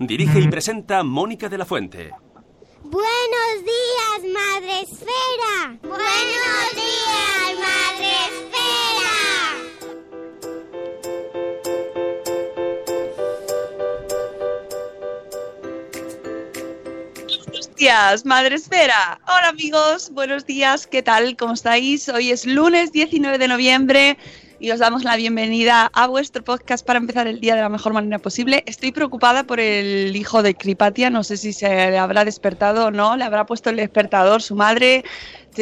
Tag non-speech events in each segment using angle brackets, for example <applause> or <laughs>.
Dirige y presenta Mónica de la Fuente. Buenos días, Madre Esfera. Buenos días, Madre Esfera. Buenos días, Madre Esfera. Hola amigos, buenos días, ¿qué tal? ¿Cómo estáis? Hoy es lunes 19 de noviembre y os damos la bienvenida a vuestro podcast para empezar el día de la mejor manera posible. Estoy preocupada por el hijo de Cripatia, no sé si se le habrá despertado o no, le habrá puesto el despertador su madre.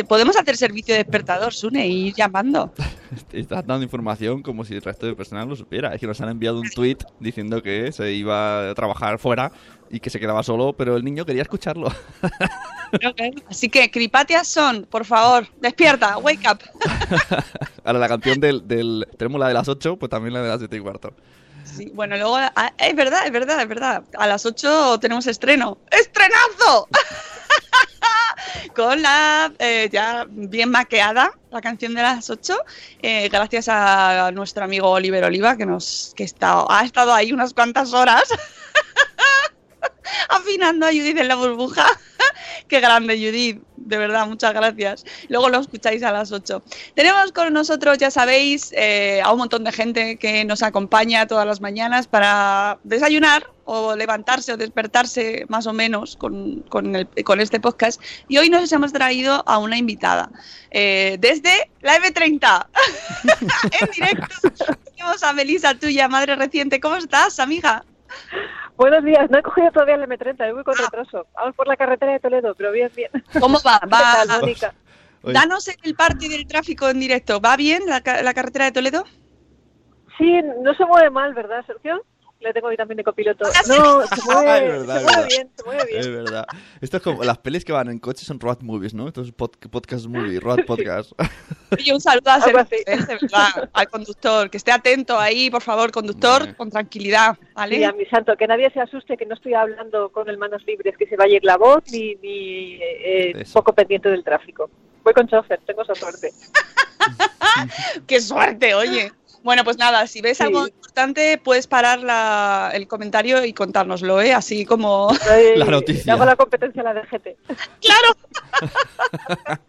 Podemos hacer servicio de despertador, Sune, y ir llamando. <laughs> <laughs> Estás dando información como si el resto de personal lo supiera. Es que nos han enviado un tweet diciendo que se iba a trabajar fuera y que se quedaba solo, pero el niño quería escucharlo. Así que, Cripatias son, por favor, despierta, wake up. <laughs> Ahora la canción del, del... Tenemos la de las 8, pues también la de las 7 y cuarto. Sí, bueno, luego, ah, es verdad, es verdad, es verdad. A las 8 tenemos estreno. ¡Estrenazo! <laughs> <laughs> Con la eh, ya bien maqueada, la canción de las 8, eh, gracias a nuestro amigo Oliver Oliva, que, nos, que está, ha estado ahí unas cuantas horas <laughs> afinando a Judith en la burbuja. <laughs> Qué grande, Judith. De verdad, muchas gracias. Luego lo escucháis a las 8. Tenemos con nosotros, ya sabéis, eh, a un montón de gente que nos acompaña todas las mañanas para desayunar o levantarse o despertarse más o menos con, con este podcast. Y hoy nos hemos traído a una invitada eh, desde la M30. <laughs> en directo. Tenemos a Melissa, tuya, madre reciente. ¿Cómo estás, amiga? Buenos días, no he cogido todavía el M30, voy con retraso. Vamos por la carretera de Toledo, pero bien, bien. ¿Cómo va? <laughs> ¿Qué Va- tal, Mónica? Danos el parte del tráfico en directo. ¿Va bien la, ca- la carretera de Toledo? Sí, no se mueve mal, ¿verdad, Sergio? Le tengo hoy también de copiloto. No, se <laughs> mueve, Ah, es verdad, se es mueve verdad. bien, se mueve bien. Es verdad. Esto es como las pelis que van en coche son road movies, ¿no? Pod- podcast movie, road <laughs> podcast. <laughs> Oye, un saludo a Sergio, al conductor. Que esté atento ahí, por favor, conductor, Vale. con tranquilidad, ¿vale? Y a mi santo, que nadie se asuste que no estoy hablando con el manos libres, que se va a ir la voz, ni, ni eh, poco pendiente del tráfico. Voy con chofer, tengo esa suerte. ¡Qué suerte, oye! Bueno, pues nada, si ves Sí. algo importante, puedes parar la- el comentario y contárnoslo, ¿eh? Así como... Soy- La noticia. Hago la competencia a la DGT. ¡Claro! <laughs>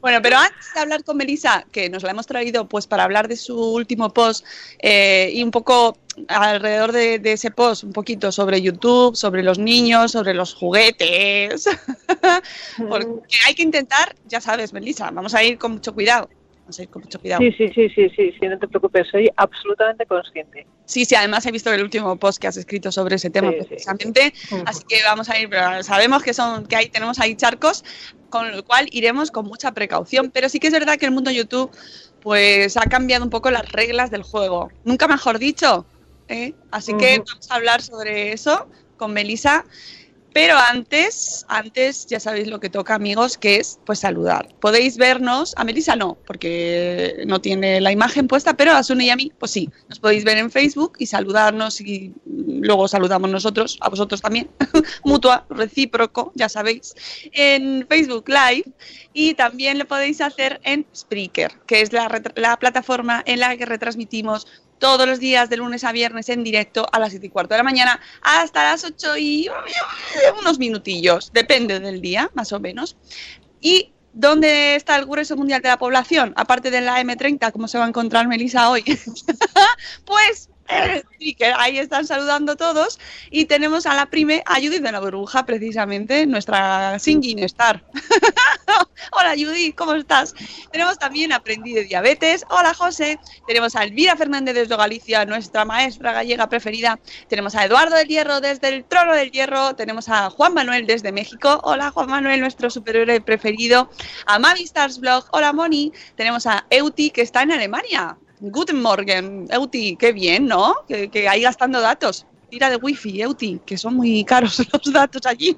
bueno, pero antes de hablar con Melissa, que nos la hemos traído pues para hablar de su último post eh, y un poco alrededor de, de ese post, un poquito sobre YouTube, sobre los niños, sobre los juguetes. <laughs> Porque hay que intentar, ya sabes, Melissa, vamos a ir con mucho cuidado. Vamos a ir con mucho cuidado. Sí, sí, sí, sí, sí, sí, no te preocupes, soy absolutamente consciente. Sí, sí, además he visto el último post que has escrito sobre ese tema Sí, precisamente, así que vamos a ir, pero sabemos que son que ahí tenemos ahí charcos, con lo cual iremos con mucha precaución, pero sí que es verdad que el mundo YouTube pues ha cambiado un poco las reglas del juego, nunca mejor dicho, ¿eh? así que vamos a hablar sobre eso con Melissa. Pero antes, antes ya sabéis lo que toca, amigos, que es pues saludar. Podéis vernos, a Melissa no, porque no tiene la imagen puesta, pero a Sune y a mí, pues sí, nos podéis ver en Facebook y saludarnos y luego saludamos nosotros, a vosotros también, <laughs> mutua, recíproco, ya sabéis, en Facebook Live y también lo podéis hacer en Spreaker, que es la, plataforma en la que retransmitimos todos los días de lunes a viernes en directo a las 7 y cuarto de la mañana hasta las 8 y unos minutillos, depende del día, más o menos. ¿Y dónde está el grueso mundial de la población? Aparte de la M30, como se va a encontrar Melissa hoy. <laughs> pues <laughs> sí, que ahí están saludando todos y tenemos a la prime, a Judith de la burbuja, precisamente, nuestra singing star. <laughs> Hola Judith, ¿cómo estás? Tenemos también Aprendí de Diabetes. Hola José. Tenemos a Elvira Fernández desde Galicia, nuestra maestra gallega preferida. Tenemos a Eduardo del Hierro desde el Trono del Hierro. Tenemos a Juan Manuel desde México. Hola Juan Manuel, nuestro superhéroe preferido. A Mami Stars Blog. Hola Moni. Tenemos a Euti que está en Alemania. Guten Morgen, Euti, qué bien, ¿no? Que, que ahí gastando datos. Tira de wifi, Euti, que son muy caros <laughs> los datos allí.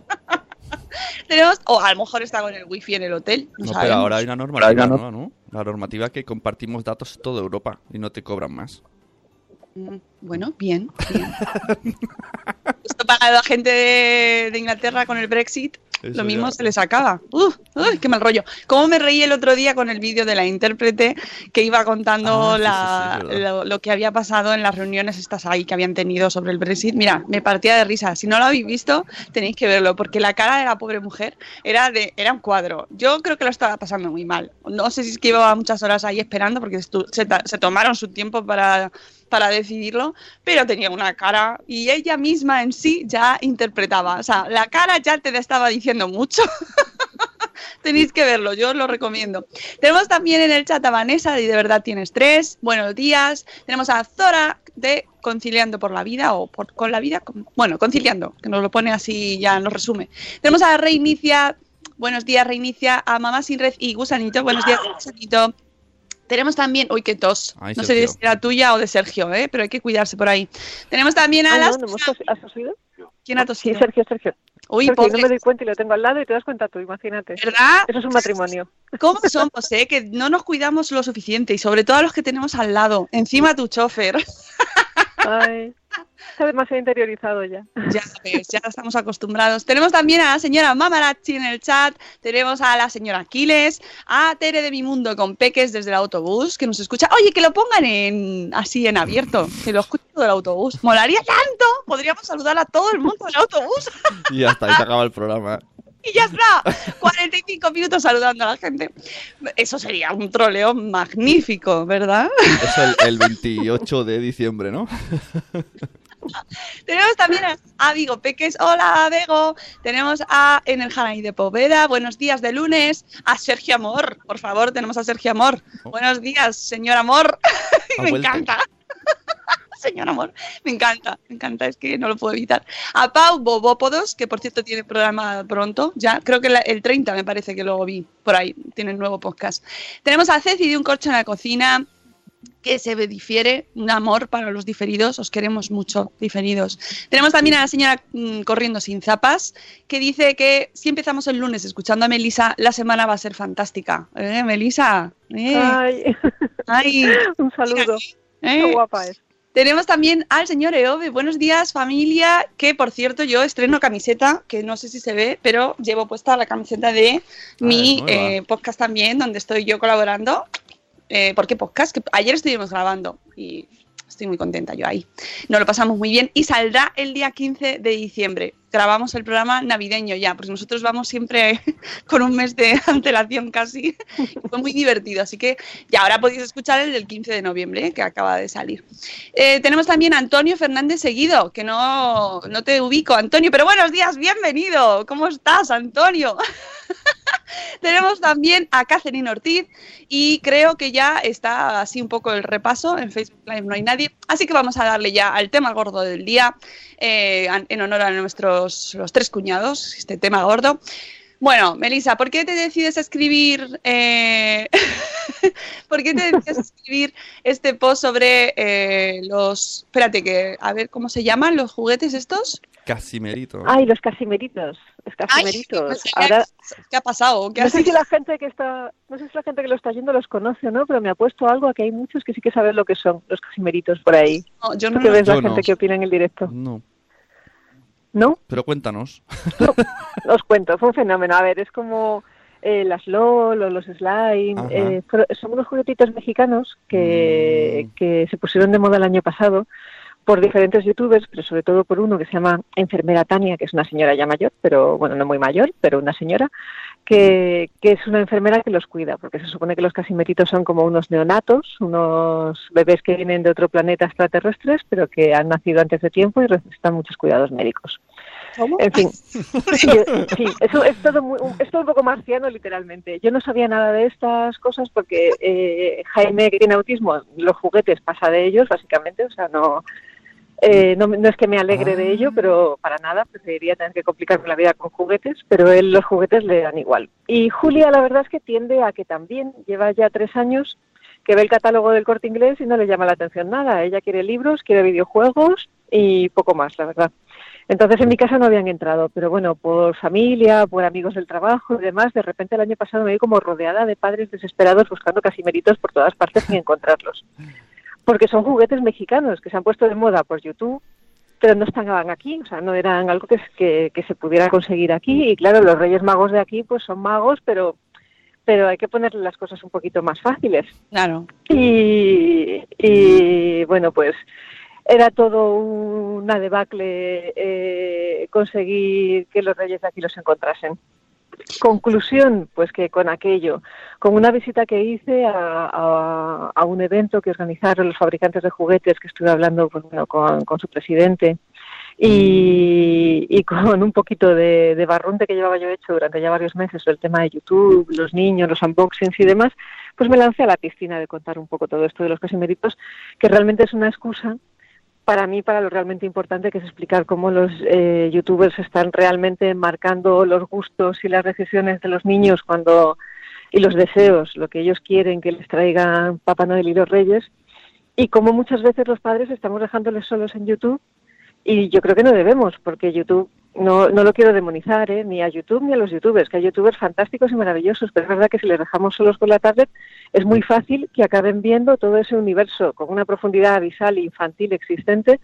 <laughs> Tenemos, o a lo mejor está con el wifi en el hotel. No, No, pero ahora hay una normativa nueva, ¿no? La normativa que compartimos datos en toda Europa y no te cobran más. Mm, Bueno, bien. bien. <laughs> Esto para la gente de, de Inglaterra con el Brexit, Eso lo mismo ya. se les acaba. ¡Uf! ¡Uy, qué mal rollo! ¿Cómo me reí el otro día con el vídeo de la intérprete que iba contando Ah, sí, la- sí, sí, verdad. lo, lo que había pasado en las reuniones estas ahí que habían tenido sobre el Brexit? Mira, me partía de risa. Si no lo habéis visto, tenéis que verlo, porque la cara de la pobre mujer era de era un cuadro. Yo creo que lo estaba pasando muy mal. No sé si es que llevaba muchas horas ahí esperando, porque se tomaron su tiempo para para decidirlo, pero tenía una cara y ella misma en sí ya interpretaba. O sea, la cara ya te estaba diciendo mucho. <laughs> Tenéis que verlo, yo os lo recomiendo. Tenemos también en el chat a Vanessa de De verdad tienes tres. Buenos días. Tenemos a Zora de Conciliando por la vida o por, con la vida. bueno, conciliando, que nos lo pone así, ya nos resume. Tenemos a Reinicia. Buenos días, Reinicia. A Mamá Sin Red y Gusanito. Buenos días, Gusanito. Tenemos también, uy, qué tos. Ay, no sé si Sergio. era tuya o de Sergio, ¿eh? pero hay que cuidarse por ahí. Tenemos también a Ah, las. ¿Has tosido? ¿Quién ha Sí, tosido? Sergio, Sergio. Uy, Sergio, no me doy cuenta y lo tengo al lado y te das cuenta tú, imagínate. ¿Verdad? Eso es un matrimonio. ¿Cómo somos, eh? Que no nos cuidamos lo suficiente y sobre todo a los que tenemos al lado. Encima tu chofer. Ay, está demasiado interiorizado ya. Ya ves, ya estamos acostumbrados. Tenemos también a la señora Mamarachi en el chat, tenemos a la señora Aquiles, a Tere de mi mundo con peques desde el autobús que nos escucha. Oye, que lo pongan en así en abierto, que lo escuche todo el autobús. Molaría tanto. Podríamos saludar a todo el mundo del autobús Y hasta ahí se acaba el programa. <laughs> y ya está. 45 minutos saludando a la gente. Eso sería un troleo magnífico, ¿verdad? Es el, el 28 de diciembre, ¿no? <laughs> Tenemos también a, Vigo Peques. Hola, Bego. Tenemos a Enerjanay de Poveda. Buenos días de lunes. A Sergio Amor. Por favor, tenemos a Sergio Amor. Oh. Buenos días, señor Amor. <laughs> Me vuelto. encanta. Señor Amor. Me encanta. Me encanta. Es que no lo puedo evitar. A Pau Bobópodos, que por cierto tiene programa pronto. Ya, creo que la- el 30 me parece que luego vi por ahí. Tiene el nuevo podcast. Tenemos a Ceci de Un Corcho en la Cocina que se difiere, un amor para los diferidos, os queremos mucho, diferidos. Tenemos también a la señora mm, Corriendo sin zapas, que dice que si empezamos el lunes escuchando a Melisa, la semana va a ser fantástica. ¿Eh, Melisa? ¿Eh? Ay, Ay, <laughs> un saludo. ¿eh? Qué guapa es. Tenemos también al señor Eove. Buenos días, familia. Que por cierto, yo estreno camiseta, que no sé si se ve, pero llevo puesta la camiseta de mi eh, podcast también, donde estoy yo colaborando. Eh, ¿Por qué podcast? Que ayer estuvimos grabando y estoy muy contenta yo ahí. Nos lo pasamos muy bien y saldrá el día 15 de diciembre. Grabamos el programa navideño ya, porque nosotros vamos siempre <laughs> con un mes de <laughs> antelación casi. <laughs> Fue muy divertido, así que ya ahora podéis escuchar el del 15 de noviembre, que acaba de salir. Eh, tenemos también a Antonio Fernández Seguido, que no, no te ubico, Antonio, pero buenos días, bienvenido. ¿Cómo estás, Antonio? <laughs> tenemos también a Catherine Ortiz y creo que ya está así un poco el repaso. En Facebook Live no hay nadie, así que vamos a darle ya al tema gordo del día, eh, en honor a nuestros los tres cuñados, este tema gordo. Bueno, Melissa, ¿por qué te decides escribir? eh, <laughs> ¿Por qué te decías escribir este post sobre eh, los... Espérate, que a ver cómo se llaman los juguetes estos. Casimerito. Ay, los casimeritos. Los casimeritos. Ay, Ahora, ¿Qué ha pasado? ¿Qué no sé si la gente que está, no sé si la gente que lo está yendo los conoce, ¿no? Pero me ha puesto algo a que hay muchos que sí que saben lo que son los casimeritos por ahí. No, yo ¿Tú no qué ves la Yo no. gente que opina en el directo? No, ¿No? pero cuéntanos. <laughs> Os cuento, fue un fenómeno. A ver, es como eh, las LOL o los Slime. Eh, son unos juguetitos mexicanos que, Mm. que se pusieron de moda el año pasado por diferentes youtubers, pero sobre todo por uno que se llama Enfermera Tania, que es una señora ya mayor, pero bueno, no muy mayor, pero una señora, que, que es una enfermera que los cuida, porque se supone que los casimetitos son como unos neonatos, unos bebés que vienen de otro planeta extraterrestres, pero que han nacido antes de tiempo y necesitan muchos cuidados médicos. En fin, <laughs> sí, eso es todo, muy, es todo un poco marciano, literalmente. Yo no sabía nada de estas cosas porque eh, Jaime, que tiene autismo, los juguetes pasa de ellos, básicamente. O sea, no, eh, no, no es que me alegre de ello, pero para nada, preferiría tener que complicarme la vida con juguetes, pero él los juguetes le dan igual. Y Julia, la verdad es que tiende a que también lleva ya tres años que ve el catálogo del corte inglés y no le llama la atención nada. Ella quiere libros, quiere videojuegos y poco más, la verdad. Entonces en mi casa no habían entrado, pero bueno, por familia, por amigos del trabajo y demás, de repente el año pasado me vi como rodeada de padres desesperados buscando casimeritos por todas partes sin <laughs> encontrarlos. Porque son juguetes mexicanos que se han puesto de moda por YouTube, pero no estaban aquí, o sea, no eran algo que, que, que se pudiera conseguir aquí. Y claro, los Reyes Magos de aquí pues son magos, pero pero hay que ponerle las cosas un poquito más fáciles. Claro. Y, y bueno, pues era todo una debacle eh, conseguir que los reyes de aquí los encontrasen. Conclusión, pues que con aquello, con una visita que hice a, a- a un evento que organizaron los fabricantes de juguetes, que estuve hablando pues, bueno, con, su presidente, y, y con un poquito de, de que llevaba yo hecho durante ya varios meses sobre el tema de YouTube, los niños, los unboxings y demás, pues me lancé a la piscina de contar un poco todo esto de los casimeritos, que realmente es una excusa para mí para lo realmente importante que es explicar cómo los eh, youtubers están realmente marcando los gustos y las decisiones de los niños cuando y los deseos, lo que ellos quieren que les traigan Papá Noel y los Reyes y cómo muchas veces los padres estamos dejándoles solos en YouTube y yo creo que no debemos porque YouTube no, no lo quiero demonizar, ¿eh? ni a YouTube ni a los youtubers, que hay youtubers fantásticos y maravillosos, pero es verdad que si les dejamos solos con la tablet es muy fácil que acaben viendo todo ese universo con una profundidad abisal e infantil existente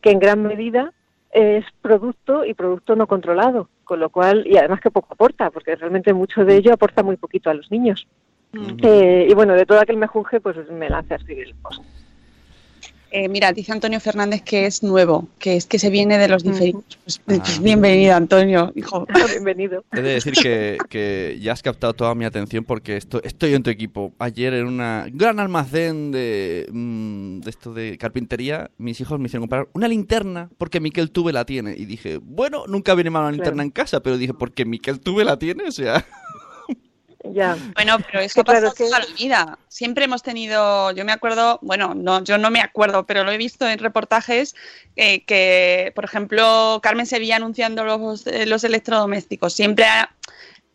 que en gran medida es producto y producto no controlado, con lo cual, y además que poco aporta, porque realmente mucho de ello aporta muy poquito a los niños. Eh, y bueno, de todo aquel me juzgue, pues me lancé a escribir el post. Eh, mira, dice Antonio Fernández que es nuevo, que es que se viene de los diferidos. Pues, pues bienvenido, Antonio, hijo. <laughs> Bienvenido. He de decir que, que ya has captado toda mi atención porque esto, estoy en tu equipo. Ayer en un gran almacén de, mm, de esto de carpintería, mis hijos me hicieron comprar una linterna porque Miquel Tuve la tiene. Y dije, bueno, nunca viene mal una linterna Claro. en casa, pero dije, porque Miquel Tuve la tiene, o sea... Ya. Bueno, pero eso Sí, claro, pasa toda la vida. Siempre hemos tenido, yo me acuerdo, bueno, no, yo no me acuerdo, pero lo he visto en reportajes eh, que, por ejemplo, Carmen Sevilla anunciando los, eh, los electrodomésticos. Siempre ha-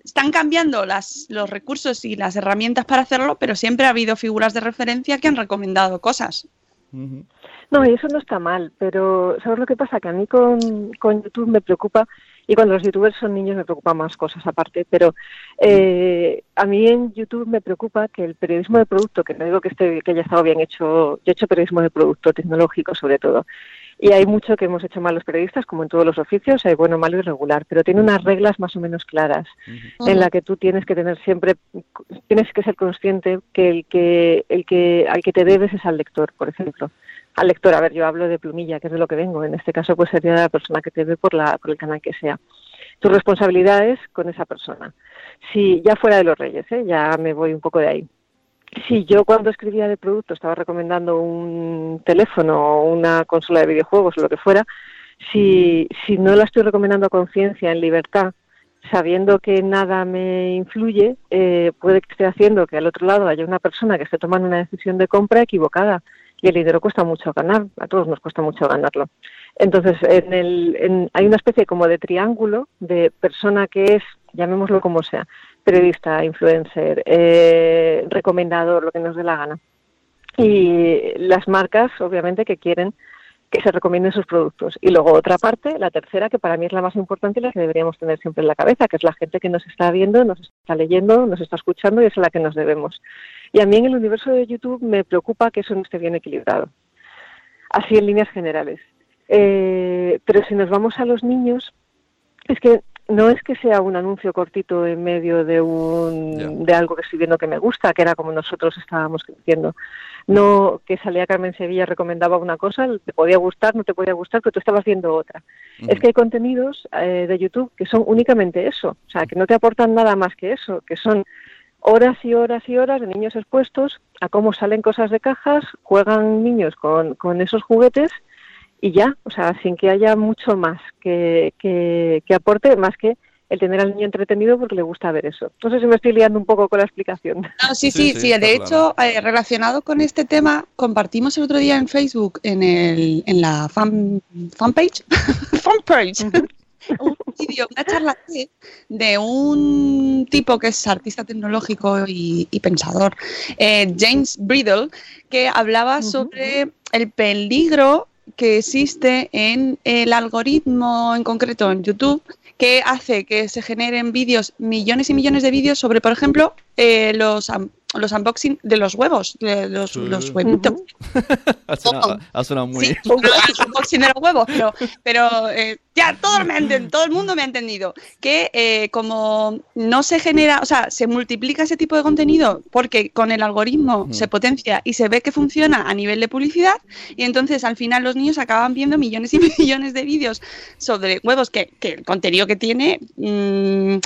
están cambiando las, los recursos y las herramientas para hacerlo, pero siempre ha habido figuras de referencia que han recomendado cosas. No, y eso no está mal, pero ¿sabes lo que pasa? Que a mí con, con YouTube me preocupa, y cuando los youtubers son niños me preocupan más cosas aparte, pero eh, a mí en YouTube me preocupa que el periodismo de producto, que no digo que, esté, que haya estado bien hecho, yo he hecho periodismo de producto, tecnológico sobre todo, y hay mucho que hemos hecho mal los periodistas, como en todos los oficios, hay bueno, malo y regular, pero tiene unas reglas más o menos claras, en la que tú tienes que tener siempre, tienes que ser consciente que el que, el que al que te debes es al lector, por ejemplo. Al lector, a ver, yo hablo de plumilla, que es de lo que vengo, en este caso pues sería la persona que te ve por, la, por el canal que sea. Tu responsabilidad es con esa persona. Si ya fuera de los reyes, ¿eh? ya me voy un poco de ahí si yo cuando escribía de producto estaba recomendando un teléfono o una consola de videojuegos o lo que fuera, si, si no la estoy recomendando a conciencia, en libertad, sabiendo que nada me influye, eh, puede que esté haciendo que al otro lado haya una persona que esté tomando una decisión de compra equivocada. Y el dinero cuesta mucho ganar, a todos nos cuesta mucho ganarlo. Entonces, en el, en- hay una especie como de triángulo de persona que es, llamémoslo como sea, periodista, influencer, eh, recomendador, lo que nos dé la gana. Y las marcas, obviamente, que quieren que se recomienden sus productos. Y luego otra parte, la tercera, que para mí es la más importante y la que deberíamos tener siempre en la cabeza, que es la gente que nos está viendo, nos está leyendo, nos está escuchando y es a la que nos debemos. Y a mí en el universo de YouTube me preocupa que eso no esté bien equilibrado. Así en líneas generales. Eh, pero si nos vamos a los niños, es que no es que sea un anuncio cortito en medio de un de algo que estoy viendo que me gusta, que era como nosotros estábamos creciendo. No que salía Carmen Sevilla recomendaba una cosa, te podía gustar, no te podía gustar, pero tú estabas viendo otra. Es que hay contenidos eh, de YouTube que son únicamente eso, o sea, que no te aportan nada más que eso, que son horas y horas y horas de niños expuestos a cómo salen cosas de cajas, juegan niños con, con esos juguetes y ya, o sea, sin que haya mucho más que, que, aporte, más que el tener al niño entretenido porque le gusta ver eso. No sé si me estoy liando un poco con la explicación. sí, sí, sí, De hecho, eh, relacionado con este tema, compartimos el otro día en Facebook, en, el, en la fan, fanpage, <laughs> fanpage, <laughs> un vídeo, una charla de un tipo que es artista tecnológico y, pensador, eh, James Bridle, que hablaba sobre el peligro que existe en el algoritmo en concreto en YouTube que hace que se generen vídeos, millones y millones de vídeos sobre, por ejemplo, eh, los los unboxing de los huevos, de los, los huevitos. <laughs> ha, sonado, muy sí, unboxing de los huevos, pero, pero eh, ya todo, me todo el mundo me ha entendido que eh, como no se genera, o sea, se multiplica ese tipo de contenido porque con el algoritmo se potencia y se ve que funciona a nivel de publicidad y entonces al final los niños acaban viendo millones y <laughs> millones de vídeos sobre huevos que, que el contenido que tiene mm,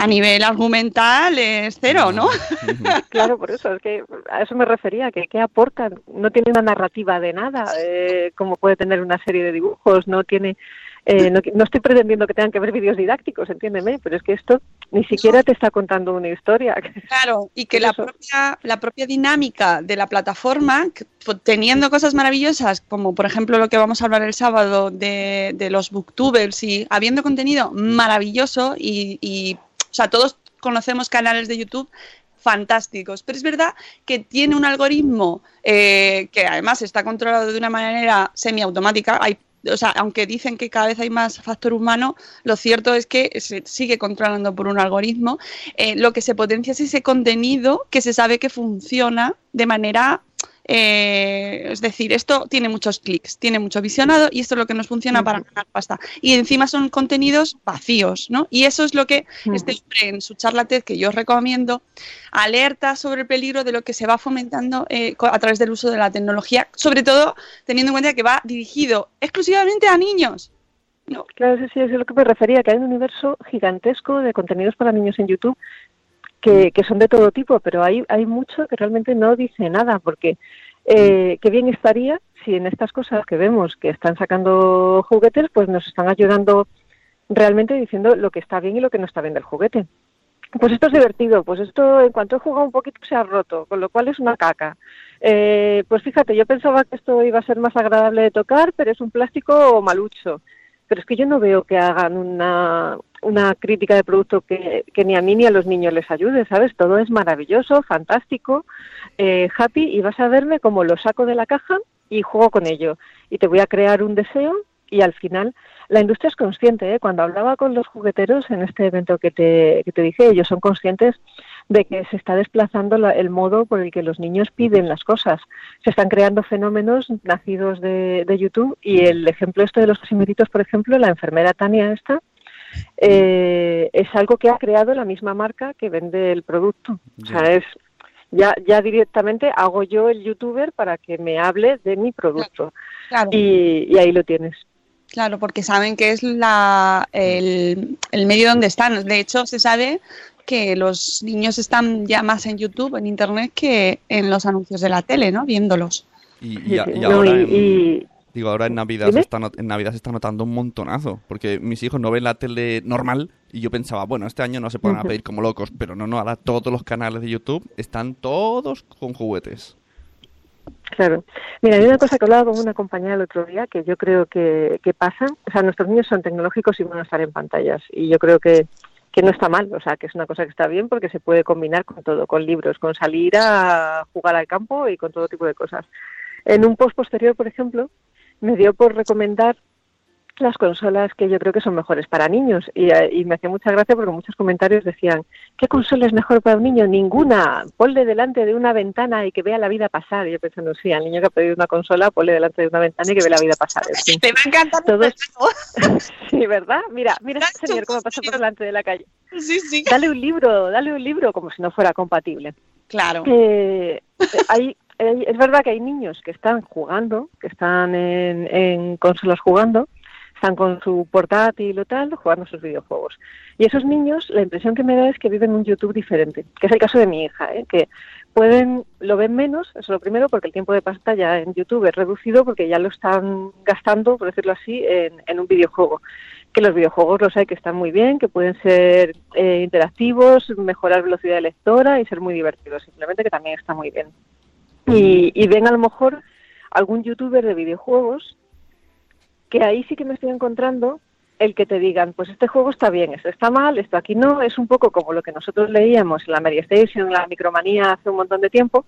a nivel argumental es cero, ¿no? <laughs> claro, por eso, es que a eso me refería, que qué aportan. No tiene una narrativa de nada, eh, como puede tener una serie de dibujos, no tiene eh, no, estoy pretendiendo que tengan que ver vídeos didácticos, entiéndeme, pero es que esto ni siquiera te está contando una historia. <laughs> Claro, y que la propia, la propia dinámica de la plataforma, teniendo cosas maravillosas, como por ejemplo lo que vamos a hablar el sábado de, de los booktubers y habiendo contenido maravilloso y, y o sea, todos conocemos canales de YouTube fantásticos. Pero es verdad que tiene un algoritmo eh, que además está controlado de una manera semiautomática. Hay o sea, aunque dicen que cada vez hay más factor humano, lo cierto es que se sigue controlando por un algoritmo. Eh, lo que se potencia es ese contenido que se sabe que funciona de manera eh, es decir, esto tiene muchos clics, tiene mucho visionado y esto es lo que nos funciona para ganar pasta. Y encima son contenidos vacíos, ¿no? Y eso es lo que este hombre en su charla TED, que yo os recomiendo, alerta sobre el peligro de lo que se va fomentando eh, a través del uso de la tecnología, sobre todo teniendo en cuenta que va dirigido exclusivamente a niños. No. Claro, sí, sí, es lo que me refería, que hay un universo gigantesco de contenidos para niños en YouTube que, que son de todo tipo, pero hay, hay mucho que realmente no dice nada, porque eh, qué bien estaría si en estas cosas que vemos que están sacando juguetes, pues nos están ayudando realmente diciendo lo que está bien y lo que no está bien del juguete. Pues esto es divertido, pues esto en cuanto he jugado un poquito se ha roto, con lo cual es una caca. Eh, pues fíjate, yo pensaba que esto iba a ser más agradable de tocar, pero es un plástico malucho. Pero es que yo no veo que hagan una, una crítica de producto que, ni a mí ni a los niños les ayude, ¿sabes? Todo es maravilloso, fantástico, eh, happy y vas a verme como lo saco de la caja y juego con ello. Y te voy a crear un deseo y al final la industria es consciente. ¿eh? Cuando hablaba con los jugueteros en este evento que te, que te dije, ellos son conscientes de que se está desplazando el modo por el que los niños piden las cosas. Se están creando fenómenos nacidos de, de YouTube y el ejemplo este de los casimiritos, por ejemplo, la enfermera Tania esta, eh, es algo que ha creado la misma marca que vende el producto. O sea, es ya, ya directamente hago yo el youtuber para que me hable de mi producto. Y, ahí lo tienes. Claro, porque saben que es la, el, el medio donde están. De hecho, se sabe que los niños están ya más en YouTube, en Internet, que en los anuncios de la tele, ¿no? Viéndolos. Y, ahora... Digo, ahora en Navidad, se está en Navidad se está notando un montonazo, porque mis hijos no ven la tele normal y yo pensaba, bueno, este año no se pueden a pedir como locos, pero no, no, ahora todos los canales de YouTube están todos con juguetes. Claro. Mira, hay una cosa que hablaba con una compañera el otro día que yo creo que, que pasa. O sea, nuestros niños son tecnológicos y van a estar en pantallas. Y yo creo que que no está mal, o sea, que es una cosa que está bien porque se puede combinar con todo, con libros, con salir a jugar al campo y con todo tipo de cosas. En un post posterior, por ejemplo, me dio por recomendar las consolas que yo creo que son mejores para niños. Y, eh, y me hacía mucha gracia porque muchos comentarios decían, ¿qué consola es mejor para un niño? Ninguna. Ponle delante de una ventana y que vea la vida pasar. Y yo pensando, sí, al niño que ha pedido una consola, ponle delante de una ventana y que vea la vida pasar. Fin. Te va a encantar. <laughs> Sí, ¿verdad? Mira, mira a este señor cómo pasa por delante de la calle. Sí, sí. Dale un libro, dale un libro, como si no fuera compatible. Claro. Eh, hay, hay- es verdad que hay niños que están jugando, que están en, en consolas jugando, están con su portátil o tal, jugando sus videojuegos. Y esos niños, la impresión que me da es que viven un YouTube diferente, que es el caso de mi hija, ¿eh? que pueden, lo ven menos, eso es lo primero, porque el tiempo de pantalla en YouTube es reducido porque ya lo están gastando, por decirlo así, en, en un videojuego. Que los videojuegos los hay que están muy bien, que pueden ser eh, interactivos, mejorar velocidad de lectora y ser muy divertidos, simplemente que también está muy bien. Y, y ven a lo mejor algún youtuber de videojuegos que ahí sí que me estoy encontrando el que te digan, pues este juego está bien, esto está mal, esto aquí no, es un poco como lo que nosotros leíamos en la Media en la Micromanía hace un montón de tiempo,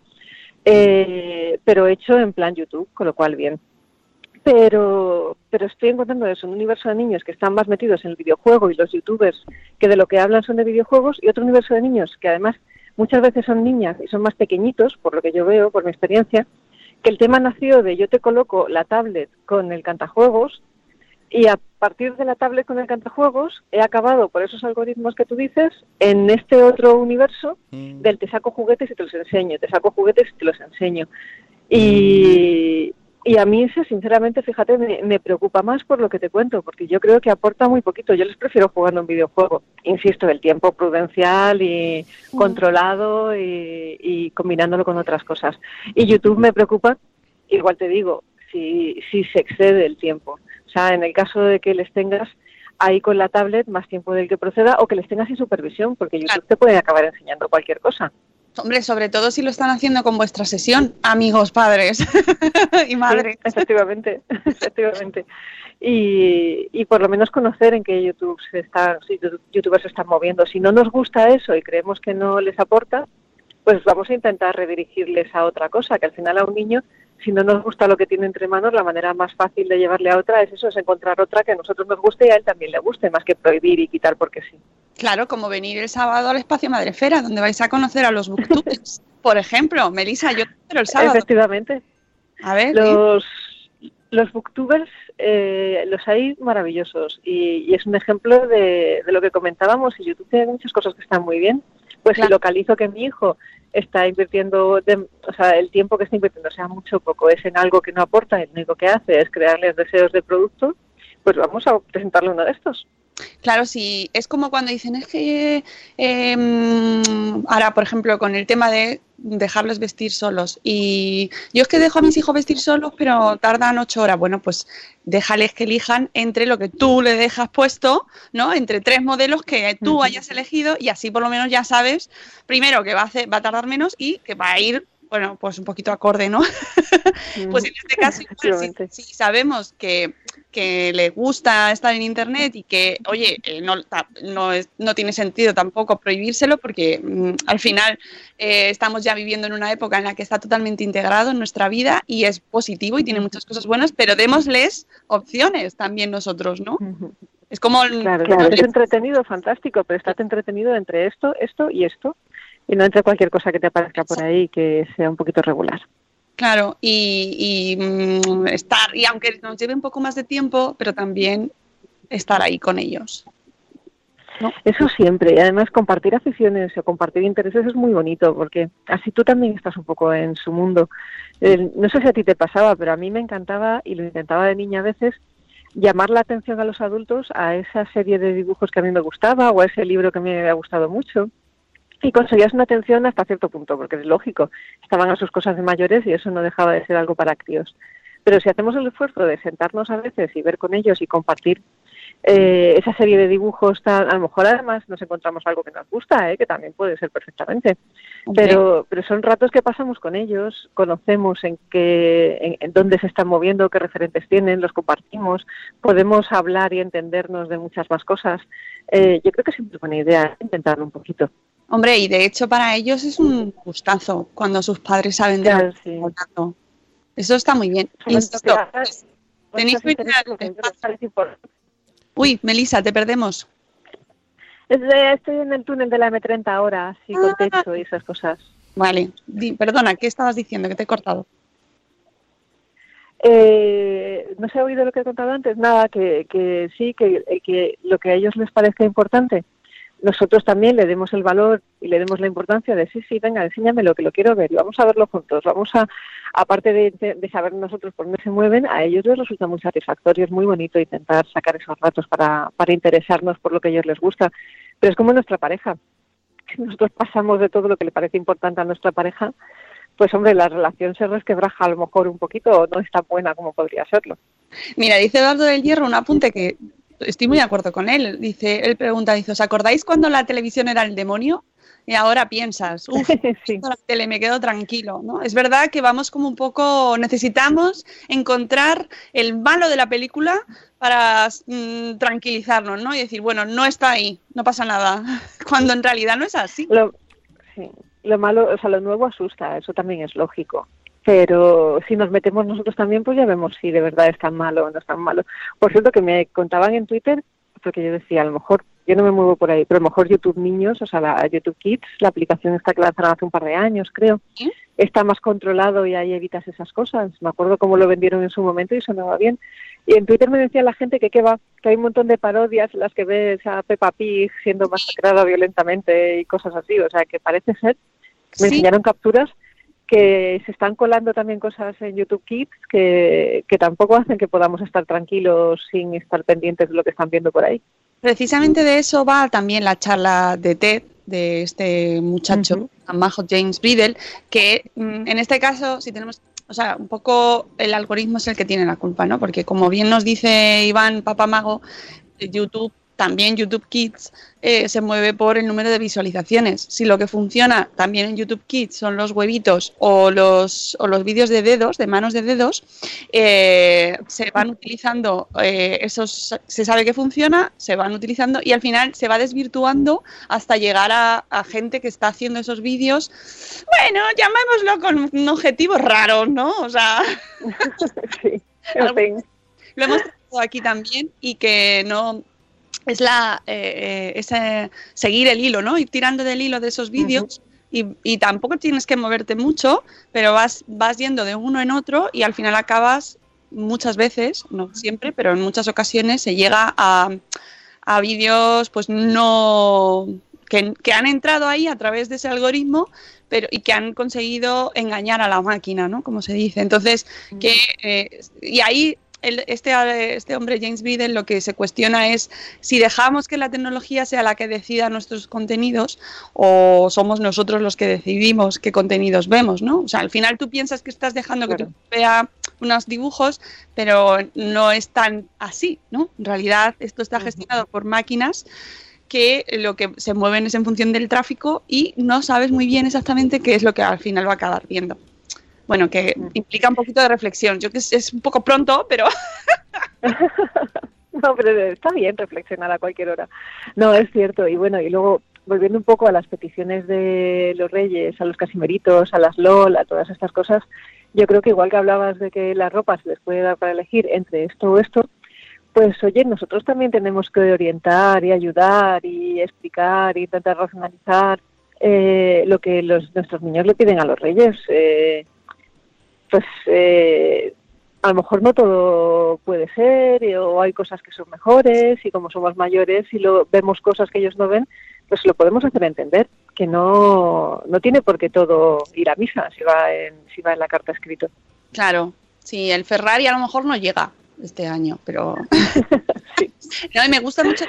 eh, pero hecho en plan YouTube, con lo cual bien. Pero, pero estoy encontrando eso, un universo de niños que están más metidos en el videojuego y los youtubers que de lo que hablan son de videojuegos y otro universo de niños que además muchas veces son niñas y son más pequeñitos, por lo que yo veo, por mi experiencia, que el tema nació de yo te coloco la tablet con el cantajuegos y a partir de la tablet con el cantajuegos he acabado por esos algoritmos que tú dices en este otro universo del te saco juguetes y te los enseño, te saco juguetes y te los enseño. Y, y a mí ese, sinceramente, fíjate, me, me preocupa más por lo que te cuento, porque yo creo que aporta muy poquito. Yo les prefiero jugando un videojuego. Insisto, el tiempo prudencial y controlado y, y combinándolo con otras cosas. Y YouTube me preocupa, igual te digo, si, si se excede el tiempo. O sea, en el caso de que les tengas ahí con la tablet más tiempo del que proceda o que les tengas sin supervisión, porque YouTube te puede acabar enseñando cualquier cosa. Hombre, sobre todo si lo están haciendo con vuestra sesión, amigos, padres <laughs> y madres. Efectivamente, <laughs> efectivamente. Y, y por lo menos conocer en qué YouTube se está, si YouTube- youtubers se están moviendo. Si no nos gusta eso y creemos que no les aporta, pues vamos a intentar redirigirles a otra cosa, que al final a un niño, si no nos gusta lo que tiene entre manos, la manera más fácil de llevarle a otra es eso, es encontrar otra que a nosotros nos guste y a él también le guste, más que prohibir y quitar porque sí. Claro, como venir el sábado al espacio Madrefera, donde vais a conocer a los booktubers. <laughs> Por ejemplo, Melissa, yo pero el sábado. Efectivamente. A ver, Los, los booktubers eh, los hay maravillosos y, y es un ejemplo de, de lo que comentábamos y YouTube tiene muchas cosas que están muy bien. Pues si localizo que mi hijo está invirtiendo, de- o sea, el tiempo que está invirtiendo, sea mucho o poco, es en algo que no aporta lo único que hace es crearles deseos de producto, pues vamos a presentarle uno de estos. Claro, sí, es como cuando dicen, es que eh, mm, ahora, por ejemplo, con el tema de dejarles vestir solos. Y yo es que dejo a mis hijos vestir solos, pero tardan ocho horas. Bueno, pues déjales que elijan entre lo que tú le dejas puesto, ¿no? Entre tres modelos que tú hayas elegido y así por lo menos ya sabes, primero, que va a, hacer, va a tardar menos y que va a ir, bueno, pues un poquito acorde, ¿no? <laughs> Pues en este caso, igual, si, si sabemos que, que le gusta estar en Internet y que, oye, eh, no, no, es- no tiene sentido tampoco prohibírselo porque mm, al final eh, estamos ya viviendo en una época en la que está totalmente integrado en nuestra vida y es positivo y tiene muchas cosas buenas, pero démosles opciones también nosotros, ¿no? Es como... el- Claro, claro, es entretenido, fantástico, pero estate entretenido entre esto, esto y esto y no entre cualquier cosa que te aparezca por ahí que sea un poquito regular. Claro, y, y, mm, estar, y aunque nos lleve un poco más de tiempo, pero también estar ahí con ellos. Eso siempre, y además compartir aficiones o compartir intereses es muy bonito, porque así tú también estás un poco en su mundo. Eh, no sé si a ti te pasaba, pero a mí me encantaba, y lo intentaba de niña a veces, llamar la atención a los adultos a esa serie de dibujos que a mí me gustaba o a ese libro que a mí me había gustado mucho. Y conseguías una atención hasta cierto punto, porque es lógico, estaban a sus cosas de mayores y eso no dejaba de ser algo para críos. Pero si hacemos el esfuerzo de sentarnos a veces y ver con ellos y compartir eh, esa serie de dibujos tan, a lo mejor además nos encontramos algo que nos gusta, ¿eh? que también puede ser perfectamente. Pero, pero son ratos que pasamos con ellos, conocemos en qué, en, dónde se están moviendo, qué referentes tienen, los compartimos, podemos hablar y entendernos de muchas más cosas. Eh, yo creo que siempre es buena idea intentarlo un poquito. Hombre, y de hecho para ellos es un gustazo cuando sus padres saben de lo que están. Eso está muy bien. Insisto, tenéis que Uy, Melissa, te perdemos. Estoy en el túnel de la M30 ahora, así con techo y esas cosas. Vale, perdona, ¿qué estabas diciendo? Que te he cortado. Eh, no se ha oído lo que he contado antes, nada, que, que sí, que, que lo que a ellos les parezca importante, nosotros también le demos el valor y le demos la importancia de sí, sí, venga, enséñamelo, que lo quiero ver y vamos a verlo juntos. Vamos a, aparte de, saber nosotros por dónde se mueven, a ellos les resulta muy satisfactorio, es muy bonito intentar sacar esos ratos para, para interesarnos por lo que a ellos les gusta. Pero es como nuestra pareja. Nosotros pasamos de todo lo que le parece importante a nuestra pareja pues hombre, la relación se resquebraja a lo mejor un poquito o no es tan buena como podría serlo. Mira, dice Eduardo del Hierro un apunte que estoy muy de acuerdo con él. Dice, él pregunta, dice, ¿os acordáis cuando la televisión era el demonio? Y ahora piensas, uff, <laughs> la tele me quedo tranquilo, ¿no? Es verdad que vamos como un poco, necesitamos encontrar el malo de la película para mm, tranquilizarnos, ¿no? Y decir, bueno, no está ahí, no pasa nada, <laughs> cuando en realidad no es así. Lo, sí, lo malo, o sea, lo nuevo asusta, eso también es lógico. Pero si nos metemos nosotros también, pues ya vemos si de verdad es tan malo o no es tan malo. Por cierto, que me contaban en Twitter, porque yo decía, a lo mejor, yo no me muevo por ahí, pero a lo mejor YouTube Niños, o sea, la YouTube Kids, la aplicación esta que lanzaron hace un par de años, creo, está más controlado y ahí evitas esas cosas. Me acuerdo cómo lo vendieron en su momento y sonaba bien. Y en Twitter me decía la gente que qué va, que hay un montón de parodias en las que ves a Peppa Pig siendo masacrada violentamente y cosas así. O sea, que parece ser, me Sí. enseñaron capturas que se están colando también cosas en YouTube Kids que, que tampoco hacen que podamos estar tranquilos sin estar pendientes de lo que están viendo por ahí. Precisamente de eso va también la charla de TED de este muchacho, majo James Bridle, que mm, en este caso, si tenemos, o sea, un poco el algoritmo es el que tiene la culpa, ¿no? Porque como bien nos dice Iván Papamago, YouTube, también YouTube Kids, eh, se mueve por el número de visualizaciones. Si lo que funciona también en YouTube Kids son los huevitos o los, o los vídeos de dedos, de manos de dedos, eh, se van utilizando eh, esos, se sabe que funciona, se van utilizando y al final se va desvirtuando hasta llegar a, a gente que está haciendo esos vídeos, bueno, llamémoslo con un objetivo raro, ¿no? O sea, <laughs> lo hemos tratado aquí también y que no es la eh, eh, ese seguir el hilo, ¿no? Ir tirando del hilo de esos vídeos. Y, y tampoco tienes que moverte mucho, pero vas, vas yendo de uno en otro y al final acabas muchas veces, no siempre, pero en muchas ocasiones se llega a, a vídeos pues no que, que han entrado ahí a través de ese algoritmo pero y que han conseguido engañar a la máquina, ¿no? Como se dice. Entonces, que eh, y ahí el- este, este hombre James Biden lo que se cuestiona es si dejamos que la tecnología sea la que decida nuestros contenidos o somos nosotros los que decidimos qué contenidos vemos, ¿no? O sea, al final tú piensas que estás dejando que tu vea unos dibujos, pero no es tan así, ¿no? En realidad esto está gestionado por máquinas que lo que se mueven es en función del tráfico y no sabes muy bien exactamente qué es lo que al final va a acabar viendo. Bueno, que implica un poquito de reflexión. Yo que es, es un poco pronto, pero <laughs> No, pero está bien reflexionar a cualquier hora. No, es cierto. Y bueno, y luego, volviendo un poco a las peticiones de los reyes, a los casimeritos, a las LOL, a todas estas cosas, yo creo que igual que hablabas de que la ropa se les puede dar para elegir entre esto o esto, pues oye, nosotros también tenemos que orientar y ayudar y explicar y intentar racionalizar eh, lo que los, nuestros niños le piden a los reyes. Eh, pues eh, a lo mejor no todo puede ser o hay cosas que son mejores y como somos mayores y lo vemos cosas que ellos no ven, pues lo podemos hacer entender que no no tiene por qué todo ir a misa si va en si va en la carta escrito. claro, sí, el Ferrari a lo mejor no llega este año, pero <laughs> <laughs> No, y me gusta mucho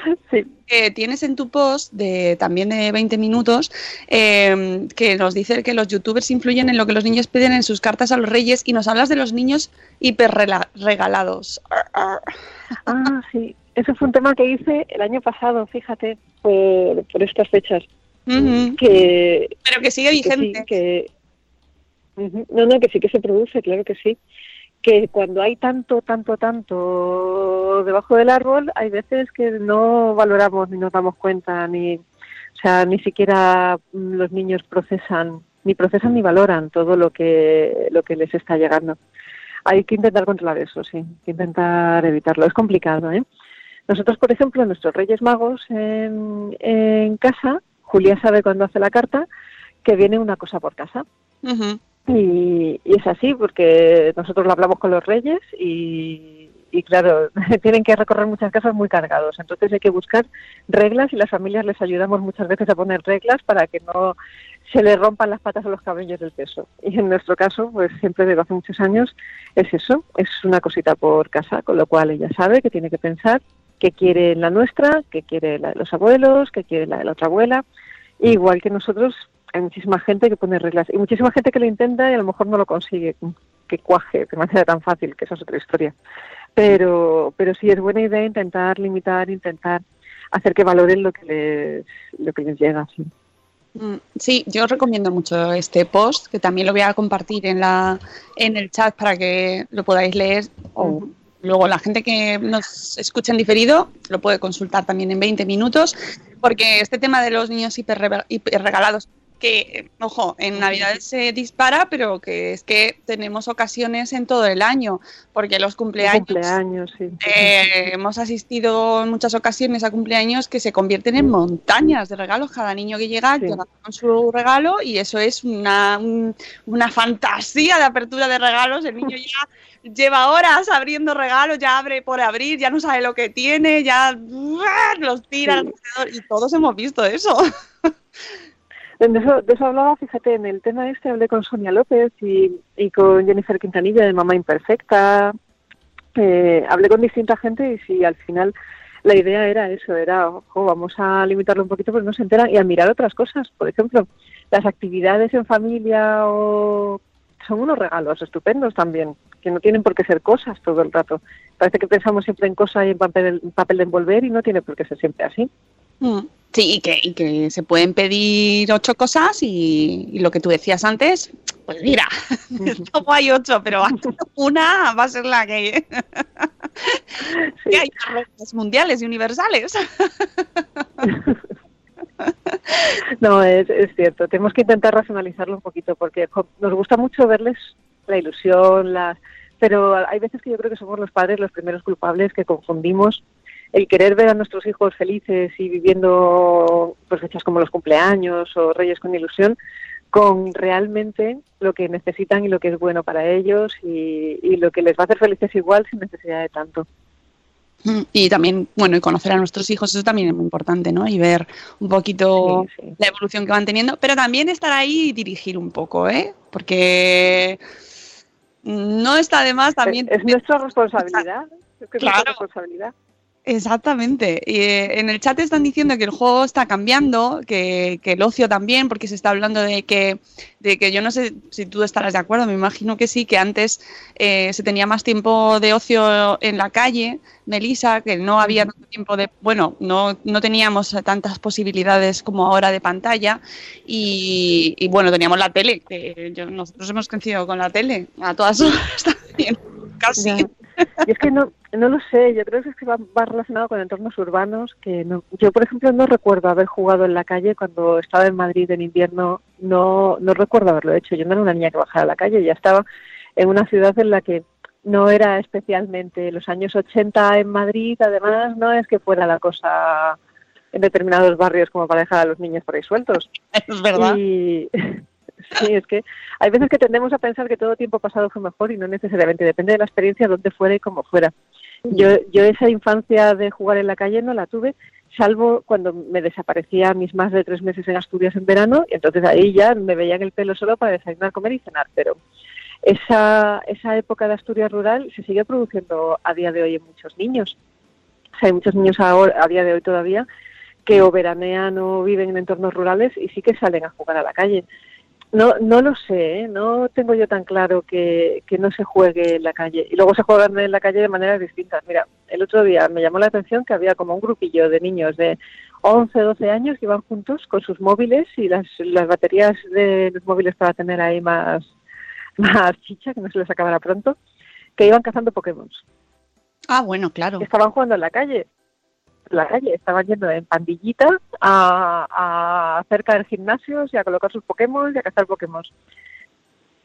que tienes en tu post de también de 20 minutos eh, que nos dice que los youtubers influyen en lo que los niños piden en sus cartas a los reyes y nos hablas de los niños hiperregalados. Ah, sí. eso fue un tema que hice el año pasado, fíjate, por, por estas fechas. Que, Pero que sigue que sí, vigente. que-. No, no, que sí que se produce, claro que sí. Que cuando hay tanto, tanto, tanto debajo del árbol, hay veces que no valoramos ni nos damos cuenta, ni, o sea, ni siquiera mm, los niños procesan, ni procesan ni valoran todo lo que, lo que les está llegando. Hay que intentar controlar eso, sí, hay que intentar evitarlo. Es complicado, ¿eh? Nosotros, por ejemplo, nuestros Reyes Magos en, en casa, Julia sabe cuando hace la carta que viene una cosa por casa. Ujú. Y, y es así, porque nosotros lo hablamos con los reyes y, claro, <laughs> tienen que recorrer muchas casas muy cargados. Entonces hay que buscar reglas y las familias les ayudamos muchas veces a poner reglas para que no se les rompan las patas a los cabellos del peso. Y en nuestro caso, pues siempre desde hace muchos años es eso, es una cosita por casa, con lo cual ella sabe que tiene que pensar qué quiere la nuestra, qué quiere la de los abuelos, qué quiere la de la otra abuela. Igual que nosotros, hay muchísima gente que pone reglas y muchísima gente que lo intenta y a lo mejor no lo consigue que cuaje de manera tan fácil, que esa es otra historia. Pero, pero sí es buena idea intentar limitar, intentar hacer que valoren lo que les, lo que les llega. Sí. Mm, Sí, yo recomiendo mucho este post, que también lo voy a compartir en la en el chat para que lo podáis leer. O luego la gente que nos escucha en diferido lo puede consultar también en 20 minutos, porque este tema de los niños hiperrega- hiperregalados, que, ojo, en Navidades se dispara, pero que es que tenemos ocasiones en todo el año, porque los cumpleaños Cumpleaños, sí. eh, hemos asistido en muchas ocasiones a cumpleaños que se convierten en montañas de regalos. Cada niño que llega Sí. llega con su regalo y eso es una, un- una fantasía de apertura de regalos. El niño ya <laughs> lleva horas abriendo regalos, ya abre por abrir, ya no sabe lo que tiene, ya los tira Sí. alrededor y todos hemos visto eso. <laughs> De eso, de eso hablaba, fíjate, en el tema este hablé con Sonia López y, y con Jennifer Quintanilla de Mamá Imperfecta. Eh, hablé con distinta gente y sí, al final la idea era eso, era, ojo, vamos a limitarlo un poquito porque no se enteran y a mirar otras cosas. Por ejemplo, las actividades en familia o son unos regalos estupendos también, que no tienen por qué ser cosas todo el rato. Parece que pensamos siempre en cosas y en papel, en papel de envolver y no tiene por qué ser siempre así. Mm, Sí, y que, y que se pueden pedir ocho cosas y, y lo que tú decías antes, pues mira, <laughs> no hay ocho, pero <laughs> una va a ser la que, que hay reglas mundiales y universales. <laughs> No, es, es cierto. Tenemos que intentar racionalizarlo un poquito porque nos gusta mucho verles la ilusión, las... pero hay veces que yo creo que somos los padres los primeros culpables que confundimos el querer ver a nuestros hijos felices y viviendo pues, fechas como los cumpleaños o reyes con ilusión con realmente lo que necesitan y lo que es bueno para ellos y, y lo que les va a hacer felices igual sin necesidad de tanto. Mm, Y también, bueno, y conocer a nuestros hijos, eso también es muy importante, ¿no? Y ver un poquito Sí, sí. la evolución que van teniendo, pero también estar ahí y dirigir un poco, ¿eh? Porque no está de más también... Es, es nuestra responsabilidad. Es que es Claro. nuestra responsabilidad. Exactamente. Y, eh, en el chat están diciendo que el juego está cambiando, que, que el ocio también, porque se está hablando de que, de que yo no sé si tú estarás de acuerdo, me imagino que sí, que antes eh, se tenía más tiempo de ocio en la calle, Melissa, que no había tanto tiempo de, bueno, no, no teníamos tantas posibilidades como ahora de pantalla y, y, bueno, teníamos la tele, que yo- nosotros hemos crecido con la tele a todas <laughs> horas también, casi. Y es que no, no lo sé, yo creo que es que va, va relacionado con entornos urbanos, que no, yo por ejemplo no recuerdo haber jugado en la calle cuando estaba en Madrid en invierno, no, no recuerdo haberlo hecho, yo no era una niña que bajara a la calle, ya estaba en una ciudad en la que no era especialmente los años 80 en Madrid, además no es que fuera la cosa en determinados barrios como para dejar a los niños por ahí sueltos. <laughs> Es verdad. Y sí, es que hay veces que tendemos a pensar que todo tiempo pasado fue mejor y no necesariamente, depende de la experiencia, dónde fuera y cómo fuera. Yo, yo esa infancia de jugar en la calle no la tuve, salvo cuando me desaparecía mis más de tres meses en Asturias en verano y entonces ahí ya me veían el pelo solo para desayunar, comer y cenar, pero esa, esa época de Asturias rural se sigue produciendo a día de hoy en muchos niños. O sea, hay muchos niños ahora, a día de hoy todavía que o veranean o viven en entornos rurales y sí que salen a jugar a la calle. No, no lo sé, ¿eh? no tengo yo tan claro que, que no se juegue en la calle. Y luego se juegan en la calle de maneras distintas. Mira, el otro día me llamó la atención que había como un grupillo de niños de 11, 12 años que iban juntos con sus móviles y las, las baterías de los móviles para tener ahí más, <laughs> más chicha, que no se les acabara pronto, que iban cazando Pokémon. Ah, bueno, claro. Estaban jugando en la calle. La calle, estaban yendo en pandillita a, a cerca de gimnasios y a colocar sus Pokémon y a cazar Pokémon.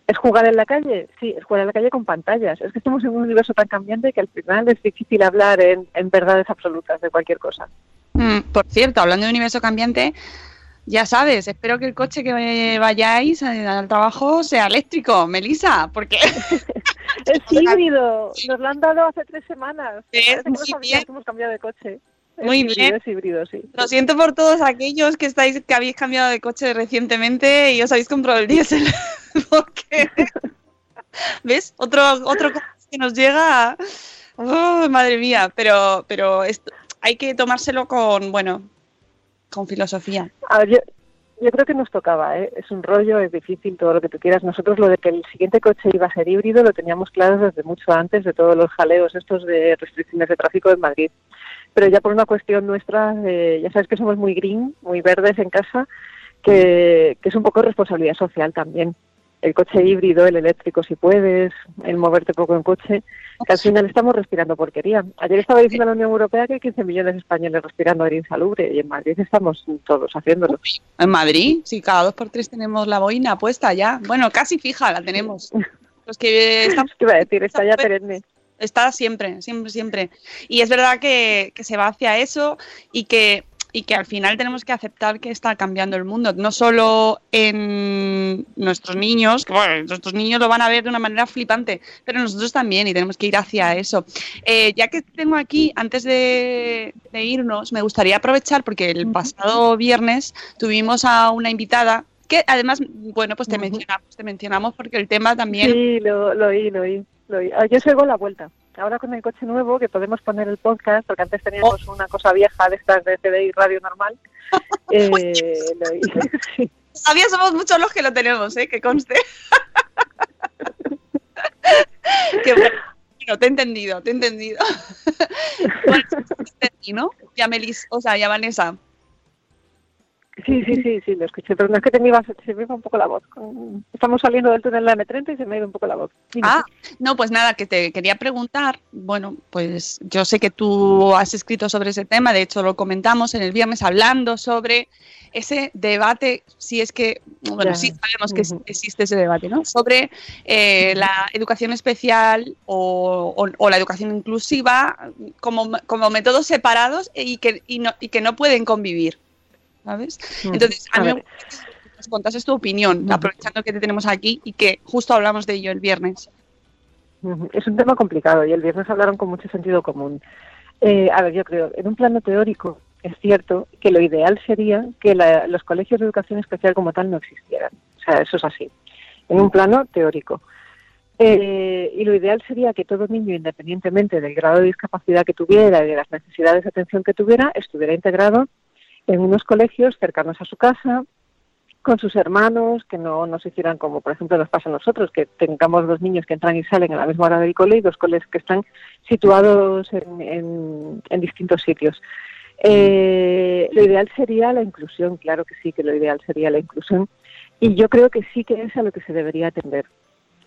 ¿Es jugar en la calle? Sí, es jugar en la calle con pantallas. Es que estamos en un universo tan cambiante que al final es difícil hablar en, en verdades absolutas de cualquier cosa. Mm, por cierto, hablando de universo cambiante, ya sabes, espero que el coche que vayáis al trabajo sea eléctrico, Melissa, porque <laughs> Es híbrido. Nos lo han dado hace tres semanas. Es muy bien. que hemos cambiado de coche. Es Muy híbrido, bien. Es híbrido, sí. lo siento por todos aquellos que estáis que habéis cambiado de coche recientemente y os habéis comprado el diésel, <laughs> porque <laughs> ¿ves? Otro otro coche que nos llega, ¡Oh, madre mía, pero pero esto, hay que tomárselo con bueno, con filosofía. A ver, yo, yo creo que nos tocaba, ¿eh? es un rollo, es difícil, todo lo que tú quieras. Nosotros lo de que el siguiente coche iba a ser híbrido lo teníamos claro desde mucho antes de todos los jaleos estos de restricciones de tráfico en Madrid. Pero ya por una cuestión nuestra, eh, ya sabes que somos muy green, muy verdes en casa, que, que es un poco responsabilidad social también. El coche híbrido, el eléctrico si puedes, el moverte poco en coche, que al final estamos respirando porquería. Ayer estaba diciendo la Unión Europea que hay 15 millones de españoles respirando aire insalubre y en Madrid estamos todos haciéndolo. En Madrid, sí, cada dos por tres tenemos la boina puesta ya. Bueno, casi fija la tenemos. <laughs> Los que estamos ¿Qué iba a decir? Está ya perenne. Está siempre, siempre, siempre. Y es verdad que, que se va hacia eso y que, y que al final tenemos que aceptar que está cambiando el mundo, no solo en nuestros niños, que bueno, nuestros niños lo van a ver de una manera flipante, pero nosotros también y tenemos que ir hacia eso. Eh, ya que tengo aquí, antes de, de irnos, me gustaría aprovechar porque el pasado viernes tuvimos a una invitada que además, bueno, pues te mencionamos, te mencionamos porque el tema también... Sí, lo, lo oí, lo oí. Lo. Ah, Yo salgo a la vuelta. Ahora con el coche nuevo, que podemos poner el podcast, porque antes teníamos una cosa vieja de estas de CDI radio normal. <laughs> eh, lo oí. <laughs> Sí. Todavía somos muchos los que lo tenemos, ¿eh? Que conste. <laughs> que bueno, te he entendido, te he entendido. bueno, ¿no? Ya Melis, o sea, ya Vanessa. Sí, sí, sí, sí, lo escuché, pero no es que te me iba, se me iba un poco la voz. Estamos saliendo del túnel de la M30 y se me ido un poco la voz. Dime. Ah, no, pues nada, que te quería preguntar. Bueno, pues yo sé que tú has escrito sobre ese tema, de hecho lo comentamos en el viernes hablando sobre ese debate, si es que, bueno, Ya. sí sabemos que existe ese debate, ¿no? Sobre eh, la educación especial o, o- o la educación inclusiva como, como métodos separados y que, y no, y que no pueden convivir, ¿sabes? Ujú. Entonces, a A mí me que nos contases tu opinión, Ujú. aprovechando que te tenemos aquí y que justo hablamos de ello el viernes. Ujú. Es un tema complicado y el viernes hablaron con mucho sentido común. Eh, a ver, yo creo, en un plano teórico es cierto que lo ideal sería que la- los colegios de educación especial como tal no existieran. O sea, eso es así, en un plano teórico. Eh, y lo ideal sería que todo niño, independientemente del grado de discapacidad que tuviera y de las necesidades de atención que tuviera, estuviera integrado en unos colegios cercanos a su casa, con sus hermanos, que no nos hicieran como, por ejemplo, nos pasa a nosotros, que tengamos dos niños que entran y salen a la misma hora del cole y dos coles que están situados en, distintos sitios. Eh, lo ideal sería la inclusión, claro que sí, que lo ideal sería la inclusión. Y yo creo que sí que es a lo que se debería atender